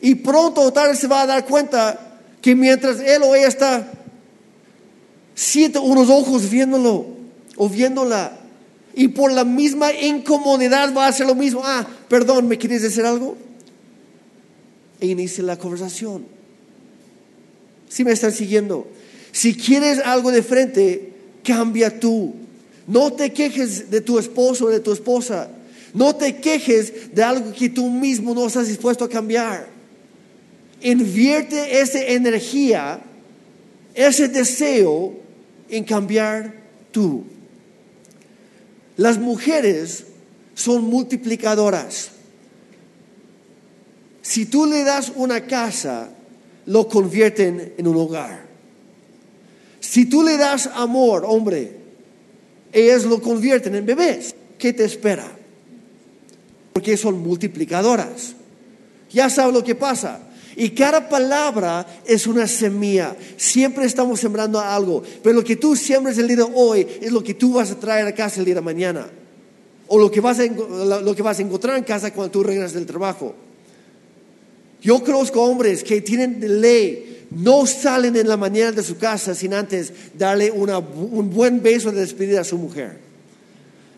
Y pronto o tarde se va a dar cuenta que mientras él o ella está, siente unos ojos viéndolo o viéndola. Y por la misma incomodidad va a hacer lo mismo. Ah, perdón, ¿me quieres decir algo? E inicia la conversación. Si me están siguiendo. Si quieres algo de frente, cambia tú. No te quejes de tu esposo o de tu esposa. No te quejes de algo que tú mismo no estás dispuesto a cambiar. Invierte esa energía, ese deseo en cambiar tú. Las mujeres son multiplicadoras. Si tú le das una casa, lo convierten en un hogar. Si tú le das amor, hombre, ellas lo convierten en bebés. ¿Qué te espera? Porque son multiplicadoras. Ya sabes lo que pasa. Y cada palabra es una semilla. Siempre estamos sembrando algo. Pero lo que tú siembres el día de hoy es lo que tú vas a traer a casa el día de mañana. O lo que vas a, lo que vas a encontrar en casa cuando tú regresas del trabajo. Yo conozco hombres que tienen ley, no salen en la mañana de su casa sin antes darle un buen beso de despedida a su mujer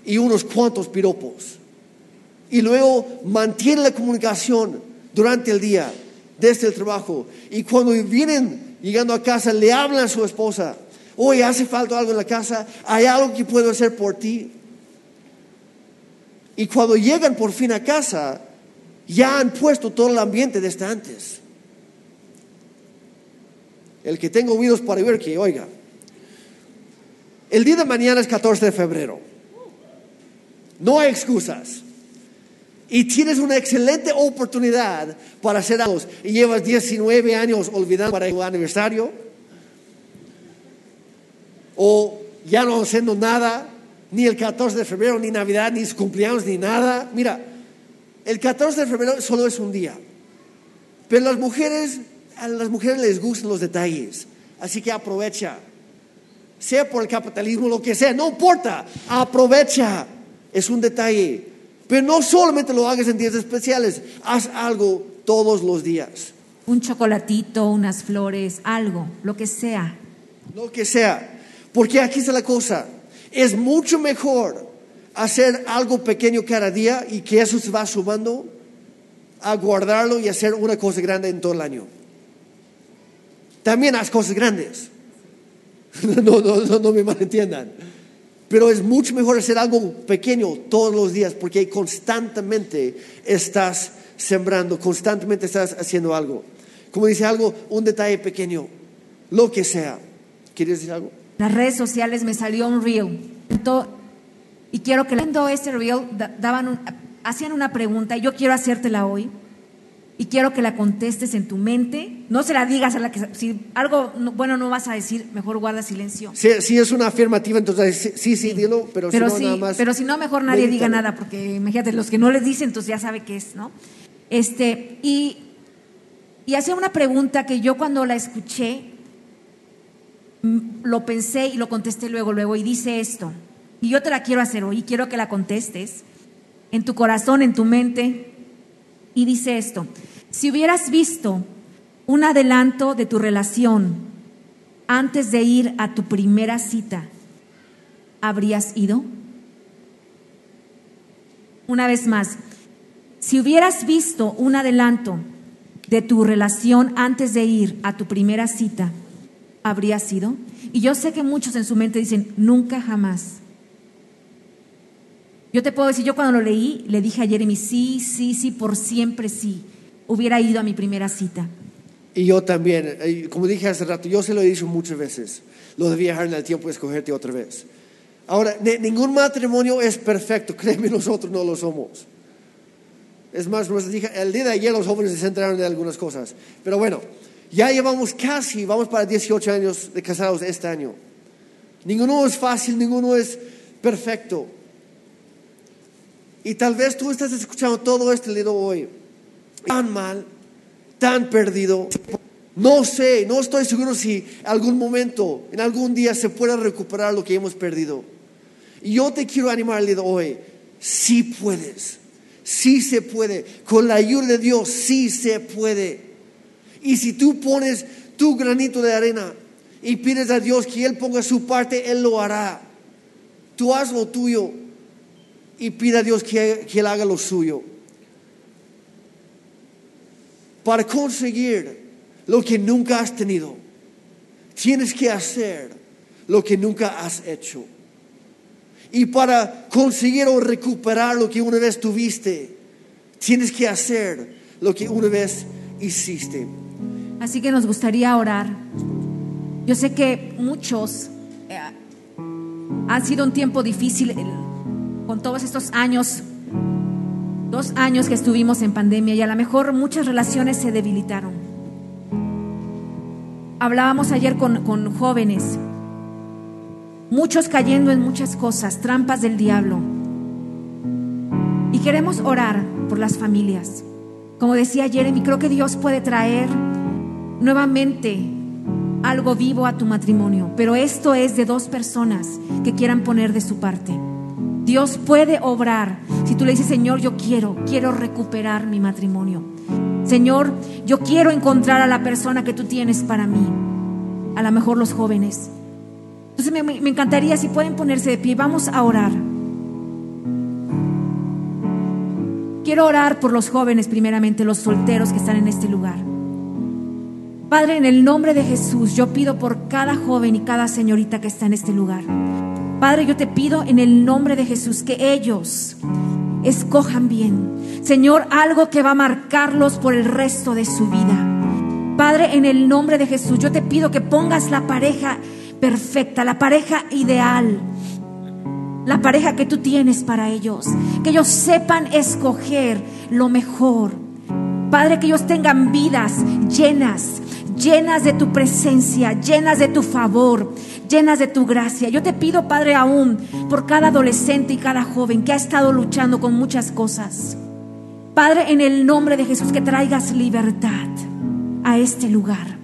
y unos cuantos piropos. Y luego mantienen la comunicación durante el día, desde el trabajo. Y cuando vienen llegando a casa, le hablan a su esposa, oye, hace falta algo en la casa, hay algo que puedo hacer por ti. Y cuando llegan por fin a casa, ya han puesto todo el ambiente desde antes. El que tenga oídos para oír, que oiga. El día de mañana es 14 de febrero. No hay excusas. Y tienes una excelente oportunidad para hacer algo. Y llevas 19 años olvidando para el aniversario. O ya no haciendo nada. Ni el 14 de febrero, ni Navidad, ni cumpleaños, ni nada. Mira, el 14 de febrero solo es un día. Pero las mujeres, a las mujeres les gustan los detalles. Así que aprovecha. Sea por el capitalismo, lo que sea, no importa. Aprovecha. Es un detalle. Pero no solamente lo hagas en días especiales. Haz algo todos los días. Un chocolatito, unas flores, algo, lo que sea. Lo que sea. Porque aquí está la cosa. Es mucho mejor hacer algo pequeño cada día y que eso se va sumando a guardarlo y hacer una cosa grande en todo el año. También haz cosas grandes. (laughs) No, no, no, me malentiendan. Pero es mucho mejor hacer algo pequeño todos los días porque constantemente estás sembrando, constantemente estás haciendo algo. Como dice algo, un detalle pequeño, lo que sea. ¿Quieres decir algo? Las redes sociales me salió un reel. Y quiero que viendo ese reel daban hacían una pregunta y yo quiero hacértela hoy. Y quiero que la contestes en tu mente. No se la digas a la que si algo no- bueno no vas a decir, mejor guarda silencio. Si, si es una afirmativa, entonces sí, sí, sí, dilo, pero, Pero si no, sí, nada más. pero si no mejor nadie diga nada porque imagínate los que no les dicen entonces ya sabe qué es, ¿no? Este y y hace una pregunta que yo cuando la escuché mm, lo pensé y lo contesté luego, luego, y dice esto, y yo te la quiero hacer hoy, quiero que la contestes en tu corazón, en tu mente, y dice esto, si hubieras visto un adelanto de tu relación antes de ir a tu primera cita, ¿habrías ido? Una vez más, si hubieras visto un adelanto de tu relación antes de ir a tu primera cita, ¿habrías ido? Y yo sé que muchos en su mente dicen, nunca jamás. Yo te puedo decir, yo cuando lo leí, le dije a Jeremy, sí, sí, sí, por siempre sí, hubiera ido a mi primera cita. Y yo también, eh, como dije hace rato, yo se lo he dicho muchas veces, lo de viajar en el tiempo y escogerte otra vez. Ahora, ni- ningún matrimonio es perfecto, (laughs) créeme, nosotros no lo somos. Es más, el día de ayer los jóvenes se enteraron de algunas cosas. Pero bueno, ya llevamos casi, vamos para 18 años de casados este año. Ninguno es fácil, ninguno es perfecto. Y tal vez tú estás escuchando todo este libro hoy, tan mal, tan perdido. No sé, no estoy seguro si algún momento, en algún día se pueda recuperar lo que hemos perdido. Y yo te quiero animar el día de hoy, sí puedes, sí se puede, con la ayuda de Dios sí se puede. Y si tú pones tu granito de arena y pides a Dios que Él ponga su parte, Él lo hará. Tú haz lo tuyo y pide a Dios que, que Él haga lo suyo. Para conseguir lo que nunca has tenido, tienes que hacer lo que nunca has hecho. Y para conseguir o recuperar lo que una vez tuviste, tienes que hacer lo que una vez hiciste. Así que nos gustaría orar. Yo sé que muchos eh, sido un tiempo difícil con todos estos años, dos años que estuvimos en pandemia y a lo mejor muchas relaciones se debilitaron. Hablábamos ayer con, con jóvenes, muchos cayendo en muchas cosas, trampas del diablo. Y queremos orar por las familias. Como decía Jeremy, creo que Dios puede traer nuevamente algo vivo a tu matrimonio, pero esto es de dos personas que quieran poner de su parte. Dios puede obrar. Si tú le dices, Señor, yo quiero, quiero recuperar mi matrimonio. Señor, yo quiero encontrar a la persona que tú tienes para mí. A lo mejor los jóvenes. Entonces me, me encantaría si pueden ponerse de pie. Vamos a orar. Quiero orar por los jóvenes primeramente, los solteros que están en este lugar. Padre, en el nombre de Jesús, yo pido por cada joven y cada señorita que está en este lugar. Padre, yo te pido en el nombre de Jesús que ellos escojan bien. Señor, algo que va a marcarlos por el resto de su vida. Padre, en el nombre de Jesús, yo te pido que pongas la pareja perfecta, la pareja ideal, la pareja que tú tienes para ellos. Que ellos sepan escoger lo mejor. Padre, que ellos tengan vidas llenas, llenas de tu presencia, llenas de tu favor, llenas de tu gracia. Yo te pido, Padre, aún por cada adolescente y cada joven que ha estado luchando con muchas cosas. Padre, en el nombre de Jesús, que traigas libertad a este lugar.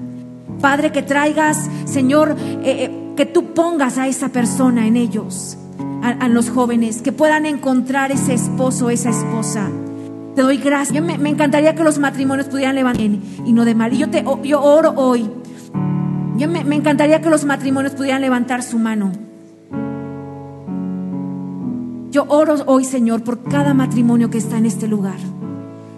Padre, que traigas, Señor, eh, eh, que tú pongas a esa persona en ellos, a, a, los jóvenes, que puedan encontrar ese esposo, esa esposa. Te doy gracias. Me, me encantaría que los matrimonios pudieran levantar y no de mal. Yo, te, yo oro hoy. Yo me, encantaría que los matrimonios pudieran levantar su mano. Yo oro hoy, Señor, por cada matrimonio que está en este lugar.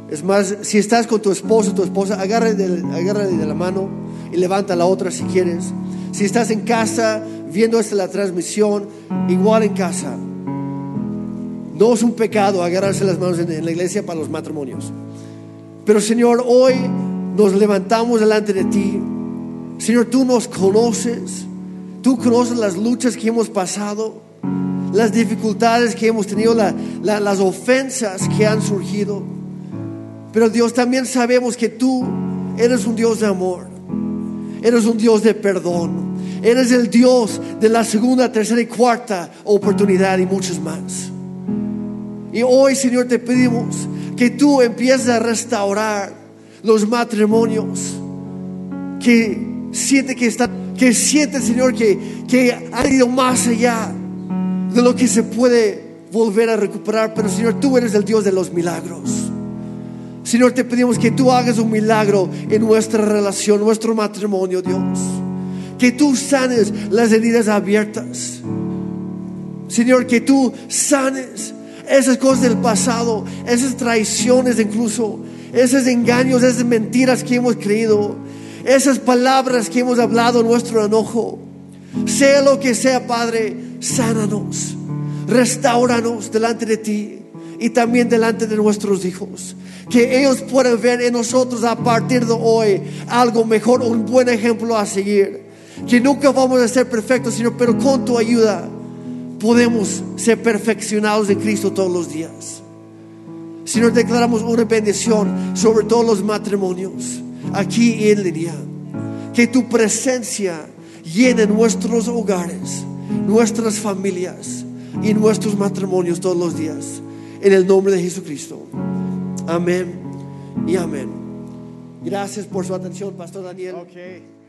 Es más, si estás con tu esposo, tu esposa, agárrale de, de la mano y levanta la otra si quieres. Si estás en casa viendo esta la transmisión, igual en casa. No es un pecado agarrarse las manos en, la iglesia para los matrimonios. Pero Señor, hoy nos levantamos delante de ti. Señor, tú nos conoces. Tú conoces las luchas que hemos pasado, las dificultades que hemos tenido, la, la, las ofensas que han surgido. Pero Dios, también sabemos que tú eres un Dios de amor. Eres un Dios de perdón. Eres el Dios de la segunda, tercera y cuarta oportunidad y muchos más. Y hoy, Señor, te pedimos que tú empieces a restaurar los matrimonios que siente que está, que siente, Señor, que, que han ido más allá de lo que se puede volver a recuperar. Pero, Señor, tú eres el Dios de los milagros. Señor, te pedimos que tú hagas un milagro en nuestra relación, nuestro matrimonio, Dios. Que tú sanes las heridas abiertas. Señor, que tú sanes esas cosas del pasado, esas traiciones incluso, esos engaños, esas mentiras que hemos creído, esas palabras que hemos hablado, nuestro enojo. Sea lo que sea, Padre, sánanos, restauranos delante de ti y también delante de nuestros hijos. Que ellos puedan ver en nosotros a partir de hoy algo mejor, un buen ejemplo a seguir. Que nunca vamos a ser perfectos, Señor, pero con tu ayuda podemos ser perfeccionados en Cristo todos los días. Señor, declaramos una bendición sobre todos los matrimonios, aquí y en línea. Que tu presencia llene nuestros hogares, nuestras familias y nuestros matrimonios todos los días. En el nombre de Jesucristo. Amén y amén. Gracias por su atención, Pastor Daniel. Okay.